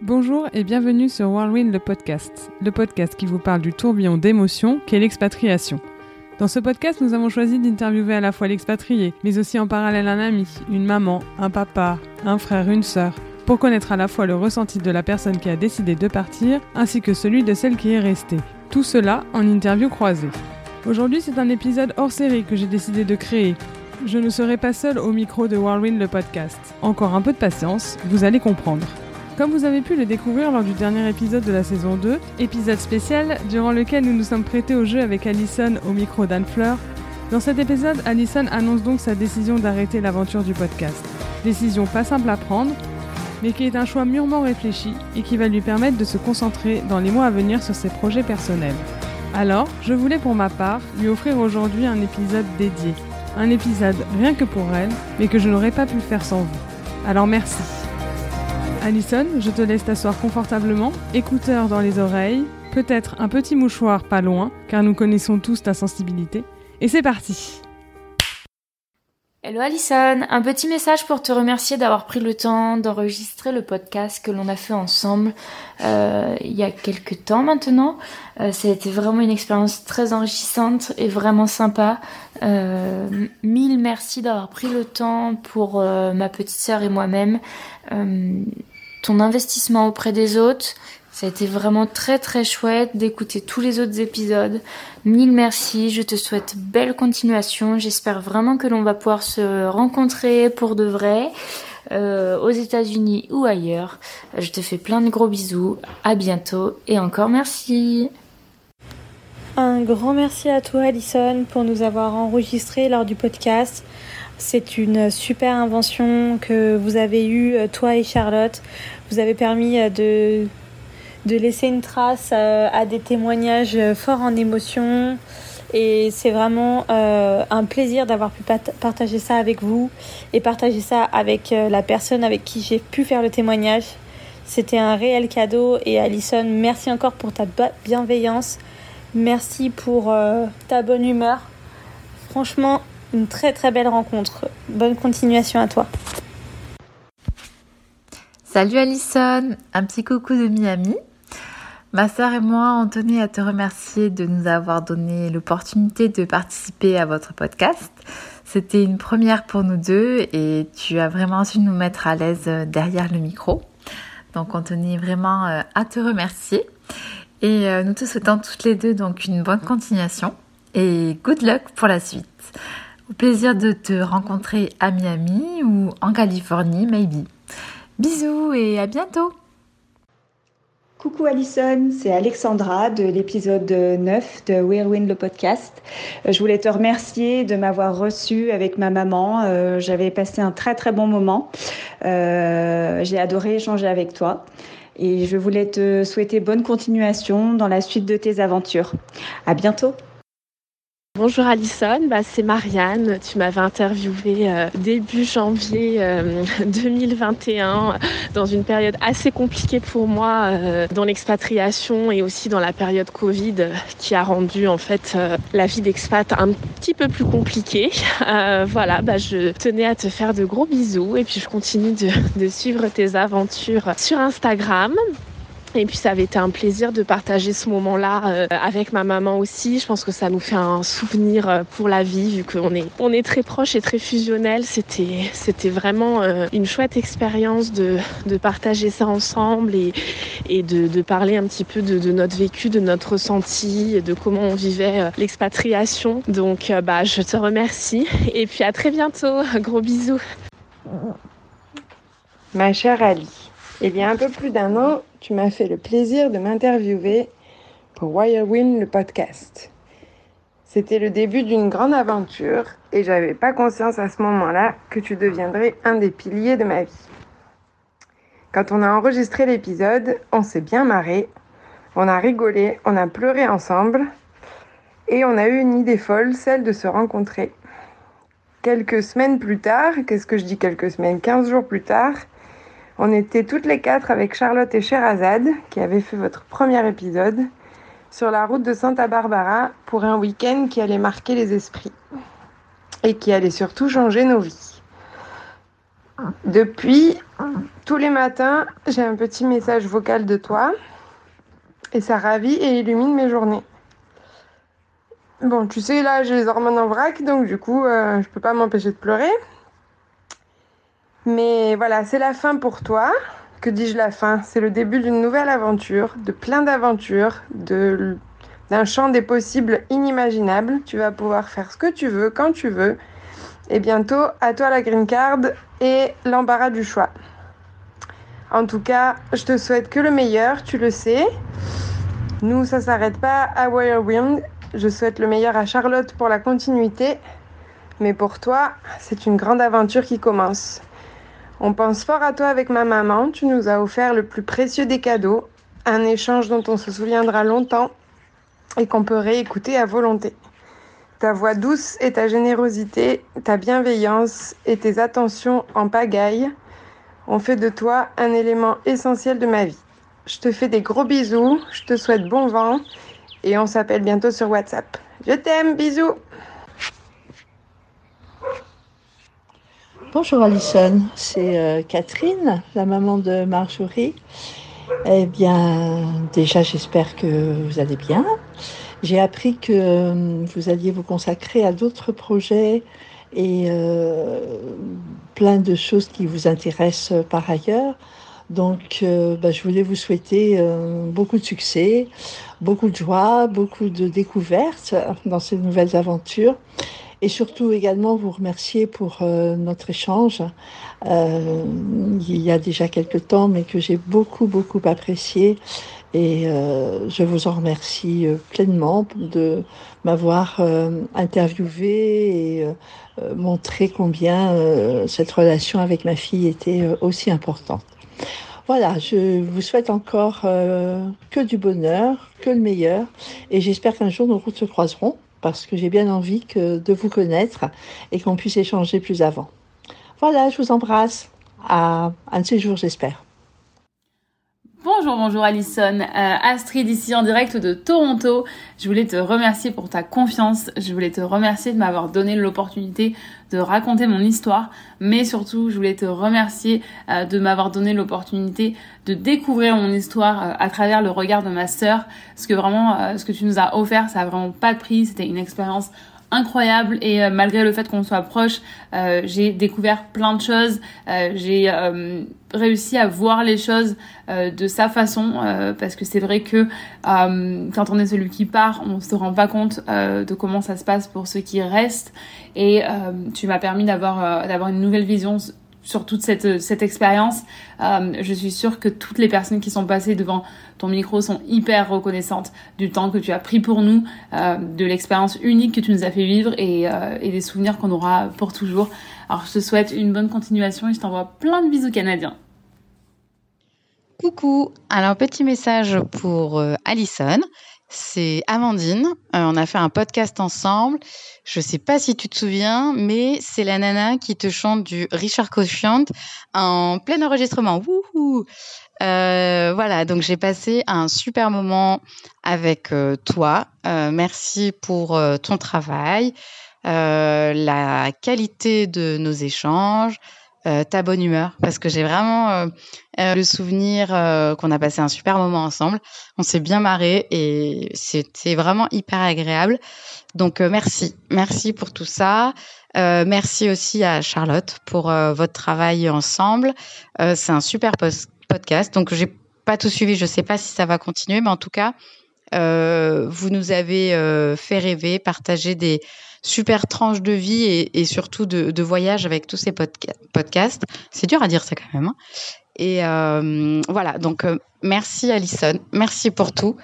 Bonjour et bienvenue sur Whirlwind le podcast, le podcast qui vous parle du tourbillon d'émotions qu'est l'expatriation. Dans ce podcast, nous avons choisi d'interviewer à la fois l'expatrié, mais aussi en parallèle un ami, une maman, un papa, un frère, une sœur, pour connaître à la fois le ressenti de la personne qui a décidé de partir, ainsi que celui de celle qui est restée. Tout cela en interview croisée. Aujourd'hui, c'est un épisode hors série que j'ai décidé de créer. Je ne serai pas seule au micro de Whirlwind le podcast. Encore un peu de patience, vous allez comprendre. Comme vous avez pu le découvrir lors du dernier épisode de la saison 2, épisode spécial durant lequel nous nous sommes prêtés au jeu avec Alison au micro d'Anne Fleur, dans cet épisode, Alison annonce donc sa décision d'arrêter l'aventure du podcast. Décision pas simple à prendre, mais qui est un choix mûrement réfléchi et qui va lui permettre de se concentrer dans les mois à venir sur ses projets personnels. Alors, je voulais pour ma part lui offrir aujourd'hui un épisode dédié. Un épisode rien que pour elle, mais que je n'aurais pas pu faire sans vous. Alors merci. Alison, je te laisse t'asseoir confortablement, écouteurs dans les oreilles, peut-être un petit mouchoir pas loin, car nous connaissons tous ta sensibilité. Et c'est parti Hello Alison, un petit message pour te remercier d'avoir pris le temps d'enregistrer le podcast que l'on a fait ensemble euh, il y a quelques temps maintenant. Euh, vraiment une expérience très enrichissante et vraiment sympa. Euh, mille merci d'avoir pris le temps pour euh, ma petite sœur et moi-même. Ton investissement auprès des autres, ça a été vraiment très très chouette d'écouter tous les autres épisodes. Mille merci, je te souhaite belle continuation. J'espère vraiment que l'on va pouvoir se rencontrer pour de vrai euh, aux États-Unis ou ailleurs. Je te fais plein de gros bisous. À bientôt et encore merci. Un grand merci à toi Alison pour nous avoir enregistré lors du podcast. C'est une super invention que vous avez eue, toi et Charlotte. Vous avez permis de de laisser une trace euh, à des témoignages forts en émotion. Et c'est vraiment euh, un plaisir d'avoir pu partager ça avec vous et partager ça avec euh, la personne avec qui j'ai pu faire le témoignage. C'était un réel cadeau et Alison, merci encore pour ta bienveillance. Merci pour ta bonne humeur. Franchement, une très très belle rencontre. Bonne continuation à toi. Salut Alison, un petit coucou de Miami. Ma sœur et moi, on tenait à te remercier de nous avoir donné l'opportunité de participer à votre podcast. C'était une première pour nous deux et tu as vraiment su nous mettre à l'aise derrière le micro. Donc on tenait vraiment euh, à te remercier et euh, nous te souhaitons toutes les deux donc une bonne continuation et good luck pour la suite. Au plaisir de te rencontrer à Miami ou en Californie, maybe. Bisous et à bientôt Coucou Alison, c'est Alexandra de l'épisode 9 de Whirlwind le podcast. Euh, je voulais te remercier de m'avoir reçu avec ma maman. Euh, j'avais passé un très très bon moment. Euh, j'ai adoré échanger avec toi et je voulais te souhaiter bonne continuation dans la suite de tes aventures. À bientôt. Bonjour Alison, bah, c'est Marianne. Tu m'avais interviewé euh, début janvier 2021 euh, dans une période assez compliquée pour moi euh, dans l'expatriation et aussi dans la période Covid qui a rendu en fait la vie d'expat un petit peu plus compliquée. voilà, bah, je tenais à te faire de gros bisous et puis je continue de suivre tes aventures sur Instagram. Et puis ça avait été un plaisir de partager ce moment-là euh, avec ma maman aussi. Je pense que ça nous fait un souvenir euh, pour la vie vu qu'on est on est très proches et très fusionnels. C'était c'était vraiment euh, une chouette expérience de, de partager ça ensemble et, et de, de parler un petit peu de, de, notre vécu, de notre ressenti, de comment on vivait l'expatriation. Donc bah je te remercie et puis à très bientôt. Gros bisous. Ma chère Ali, il y a un peu plus d'un an, tu m'as fait le plaisir de m'interviewer pour Wirewin le podcast. C'était le début d'une grande aventure et j'avais pas conscience à ce moment-là que tu deviendrais un des piliers de ma vie. Quand on a enregistré l'épisode, on s'est bien marré, on a rigolé, on a pleuré ensemble et on a eu une idée folle, celle de se rencontrer. Quelques semaines plus tard, qu'est-ce que je dis quelques semaines, 15 jours plus tard, on était toutes les quatre avec Charlotte et Sherazade, qui avaient fait votre premier épisode, sur la route de Santa Barbara pour un week-end qui allait marquer les esprits et qui allait surtout changer nos vies. Depuis, tous les matins, j'ai un petit message vocal de toi et ça ravit et illumine mes journées. Bon, tu sais, là, j'ai les hormones en vrac, donc du coup, euh, je peux pas m'empêcher de pleurer. Mais voilà, c'est la fin pour toi. Que dis-je la fin? C'est le début d'une nouvelle aventure, de plein d'aventures, d'un champ des possibles inimaginables. Tu vas pouvoir faire ce que tu veux, quand tu veux. Et bientôt, à toi la green card et l'embarras du choix. En tout cas, je te souhaite que le meilleur, tu le sais. Nous, ça s'arrête pas à Wind. Je souhaite le meilleur à Charlotte pour la continuité. Mais pour toi, c'est une grande aventure qui commence. On pense fort à toi avec ma maman. Tu nous as offert le plus précieux des cadeaux. Un échange dont on se souviendra longtemps et qu'on peut réécouter à volonté. Ta voix douce et ta générosité, ta bienveillance et tes attentions en pagaille ont fait de toi un élément essentiel de ma vie. Je te fais des gros bisous, je te souhaite bon vent et on s'appelle bientôt sur WhatsApp. Je t'aime, bisous Bonjour Alison, c'est euh, Catherine, la maman de Marjorie. Eh bien, déjà j'espère que vous allez bien. J'ai appris que euh, vous alliez vous consacrer à d'autres projets et euh, plein de choses qui vous intéressent par ailleurs. Donc, bah, je voulais vous souhaiter beaucoup de succès, beaucoup de joie, beaucoup de découvertes dans ces nouvelles aventures. Et surtout également vous remercier pour notre échange il y a déjà quelques temps, mais que j'ai beaucoup, beaucoup apprécié. Et euh, je vous en remercie euh, pleinement de m'avoir euh, interviewé et montré combien cette relation avec ma fille était aussi importante. Voilà, je vous souhaite encore que du bonheur, que le meilleur, et j'espère qu'un jour nos routes se croiseront, parce que j'ai bien envie de vous connaître et qu'on puisse échanger plus avant. Voilà, je vous embrasse. À un de ces jours, j'espère. Bonjour, bonjour Alison, euh, Astrid ici en direct de Toronto. Je voulais te remercier pour ta confiance, je voulais te remercier de m'avoir donné l'opportunité de raconter mon histoire, mais surtout je voulais te remercier euh, de m'avoir donné l'opportunité de découvrir mon histoire euh, à travers le regard de ma sœur, parce que vraiment ce que tu nous as offert, ça a vraiment pas de prix, c'était une expérience incroyable et euh, malgré le fait qu'on soit proche, euh, j'ai découvert plein de choses. Euh, j'ai réussi à voir les choses de sa façon parce que c'est vrai que quand on est celui qui part, on se rend pas compte de comment ça se passe pour ceux qui restent. Et tu m'as permis d'avoir d'avoir une nouvelle vision sur toute cette, cette expérience. Euh, je suis sûre que toutes les personnes qui sont passées devant ton micro sont hyper reconnaissantes du temps que tu as pris pour nous, euh, de l'expérience unique que tu nous as fait vivre euh, et des souvenirs qu'on aura pour toujours. Alors je te souhaite une bonne continuation et je t'envoie plein de bisous canadiens. Coucou, alors petit message pour Alison c'est Amandine. Euh, on a fait un podcast ensemble. Je sais pas si tu te souviens, mais c'est la nana qui te chante du Richard Cochiant en plein enregistrement. Wouhou euh, voilà, donc j'ai passé un super moment avec euh, toi. merci pour ton travail, la qualité de nos échanges, euh, ta bonne humeur parce que j'ai vraiment euh, euh, le souvenir qu'on a passé un super moment ensemble. On s'est bien marré et c'était vraiment hyper agréable. Donc merci, merci pour tout ça. merci aussi à Charlotte pour votre travail ensemble. C'est un super podcast. Donc j'ai pas tout suivi, je sais pas si ça va continuer, mais en tout cas, vous nous avez fait rêver, partager des super tranche de vie et, surtout de, voyage avec tous ces podcasts. C'est dur à dire ça quand même. Hein. Et euh, voilà, donc euh, merci Alison, merci pour tout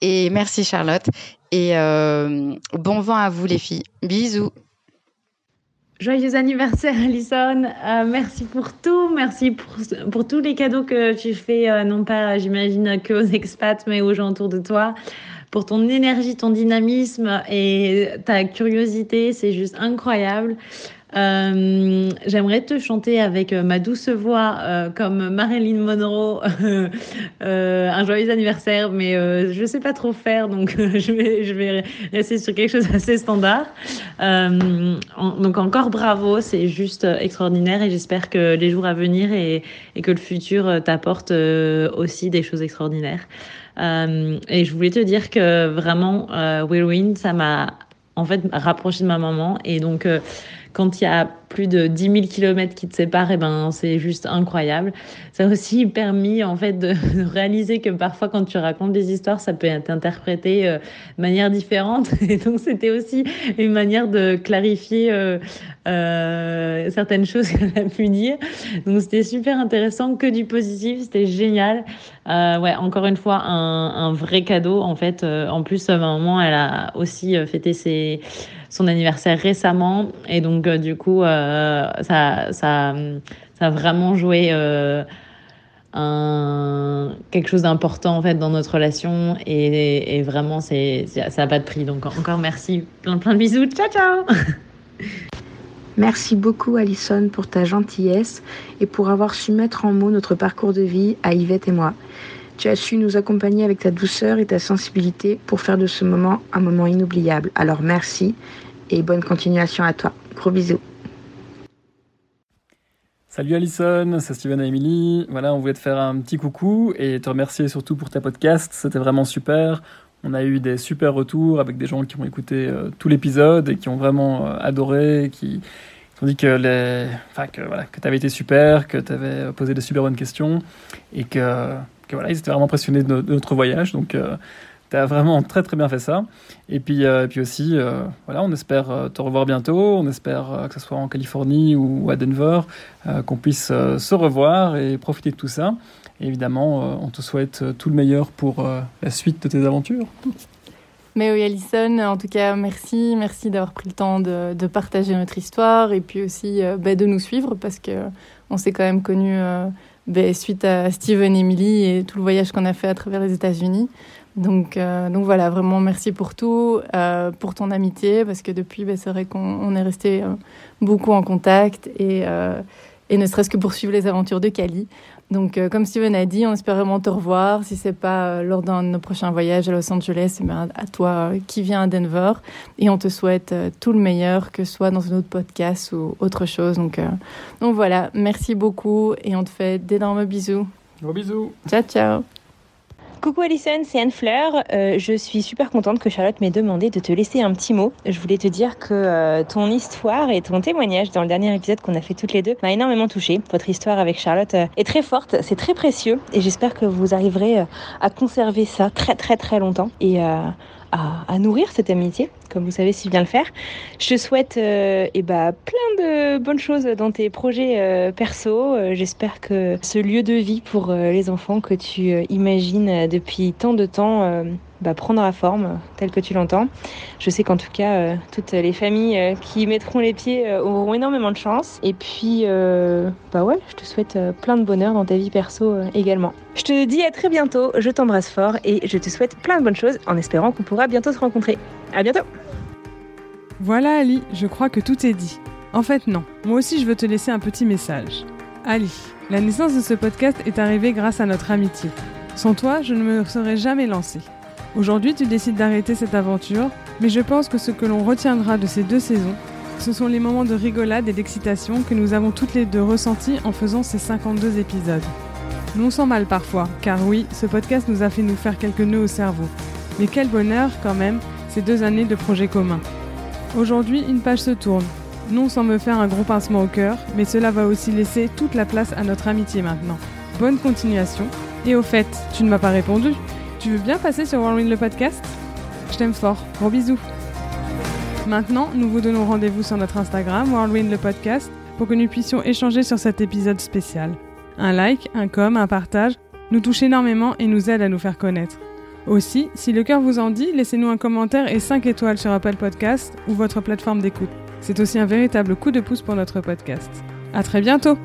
et merci Charlotte et euh, bon vent à vous les filles. Bisous. Joyeux anniversaire Alison, merci pour tout, merci pour, tous les cadeaux que tu fais, non pas j'imagine que aux expats mais aux gens autour de toi pour ton énergie, ton dynamisme et ta curiosité. C'est juste incroyable. Euh, j'aimerais te chanter avec euh, ma douce voix, euh, comme Marilyn Monroe, un joyeux anniversaire, mais je ne sais pas trop faire, donc je, vais, je rester sur quelque chose d'assez standard. donc encore bravo, c'est juste extraordinaire et j'espère que les jours à venir et, que le futur t'apporte aussi des choses extraordinaires. et je voulais te dire que vraiment, Whirlwind, ça m'a en fait rapproché de ma maman et donc quand il y a plus de 10 000 kilomètres qui te séparent, et eh ben, c'est juste incroyable. Ça a aussi permis, en fait, de, réaliser que parfois, quand tu racontes des histoires, ça peut être interprété euh, de manière différente. Et donc, c'était aussi une manière de clarifier euh, euh, certaines choses qu'elle a pu dire. Donc, c'était super intéressant, que du positif, c'était génial. ouais, encore une fois, un, un vrai cadeau, en fait. en plus, à un moment, elle a aussi fêté ses son anniversaire récemment. Et donc, euh, du coup, euh, ça, ça, ça a vraiment joué euh, un, quelque chose d'important en fait dans notre relation. Et, vraiment, c'est, ça n'a pas de prix. Donc, encore merci. Plein, plein de bisous. Ciao, ciao Merci beaucoup Alison pour ta gentillesse et pour avoir su mettre en mots notre parcours de vie à Yvette et moi. Tu as su nous accompagner avec ta douceur et ta sensibilité pour faire de ce moment un moment inoubliable. Alors merci et bonne continuation à toi. Gros bisous. Salut Alison, c'est Steven et Emily. Voilà, on voulait te faire un petit coucou et te remercier surtout pour ta podcast. C'était vraiment super. On a eu des super retours avec des gens qui ont écouté euh, tout l'épisode et qui ont vraiment euh, adoré, qui, ont dit que, que, voilà, tu avais été super, que tu avais posé des super bonnes questions et que, voilà, ils étaient vraiment impressionnés de, notre voyage. Donc, euh, tu as vraiment très très bien fait ça. Et puis, euh, et puis aussi, euh, voilà, on espère euh, te revoir bientôt. On espère que ce soit en Californie ou à Denver, qu'on puisse se revoir et profiter de tout ça. Et évidemment, on te souhaite tout le meilleur pour la suite de tes aventures. Mais oui, Alison, en tout cas, merci. Merci d'avoir pris le temps de, partager notre histoire et puis aussi bah, de nous suivre parce que on s'est quand même connus bah, suite à Steven Emily et tout le voyage qu'on a fait à travers les États-Unis. Donc, euh, donc voilà, vraiment merci pour tout, euh, pour ton amitié, parce que depuis, ben, c'est vrai qu'on est resté euh, beaucoup en contact et, et ne serait-ce que pour suivre les aventures de Cali. Donc, comme Steven a dit, on espère vraiment te revoir. Si c'est pas lors d'un de nos prochains voyages à Los Angeles, eh ben, à toi qui viens à Denver. Et on te souhaite tout le meilleur, que ce soit dans un autre podcast ou autre chose. Donc, donc voilà, merci beaucoup et on te fait d'énormes bisous. Gros bisous. Ciao, ciao. Coucou Alison, c'est Anne Fleur. Euh, je suis super contente que Charlotte m'ait demandé de te laisser un petit mot. Je voulais te dire que euh, ton histoire et ton témoignage dans le dernier épisode qu'on a fait toutes les deux m'a énormément touchée. Votre histoire avec Charlotte euh, est très forte, c'est très précieux et j'espère que vous arriverez à conserver ça très très très longtemps nourrir cette amitié, comme vous savez si bien le faire. Je te souhaite euh, eh ben, plein de bonnes choses dans tes projets euh, perso. Euh, j'espère que ce lieu de vie pour les enfants que tu imagines depuis tant de temps bah, prendra forme telle que tu l'entends. Je sais qu'en tout cas, euh, toutes les familles euh, qui mettront les pieds euh, auront énormément de chance. Et puis, bah ouais, je te souhaite plein de bonheur dans ta vie perso également. Je te dis à très bientôt, je t'embrasse fort et je te souhaite plein de bonnes choses en espérant qu'on pourra bientôt se rencontrer. À bientôt Voilà Ali, je crois que tout est dit. En fait non, moi aussi je veux te laisser un petit message. Ali, la naissance de ce podcast est arrivée grâce à notre amitié. Sans toi, je ne me serais jamais lancée. Aujourd'hui, tu décides d'arrêter cette aventure, mais je pense que ce que l'on retiendra de ces deux saisons, ce sont les moments de rigolade et d'excitation que nous avons toutes les deux ressentis en faisant ces 52 épisodes. Non sans mal parfois, car oui, ce podcast nous a fait nous faire quelques nœuds au cerveau. Mais quel bonheur quand même, ces deux années de projets communs. Aujourd'hui, une page se tourne, non sans me faire un gros pincement au cœur, mais cela va aussi laisser toute la place à notre amitié maintenant. Bonne continuation. Et au fait, tu ne m'as pas répondu tu veux bien passer sur Whirlwind le podcast? Je t'aime fort. Gros bisous. Maintenant, nous vous donnons rendez-vous sur notre Instagram, Whirlwind le podcast, pour que nous puissions échanger sur cet épisode spécial. Un like, un com, un partage nous touche énormément et nous aide à nous faire connaître. Aussi, si le cœur vous en dit, laissez-nous un commentaire et 5 étoiles sur Apple Podcast ou votre plateforme d'écoute. C'est aussi un véritable coup de pouce pour notre podcast. À très bientôt!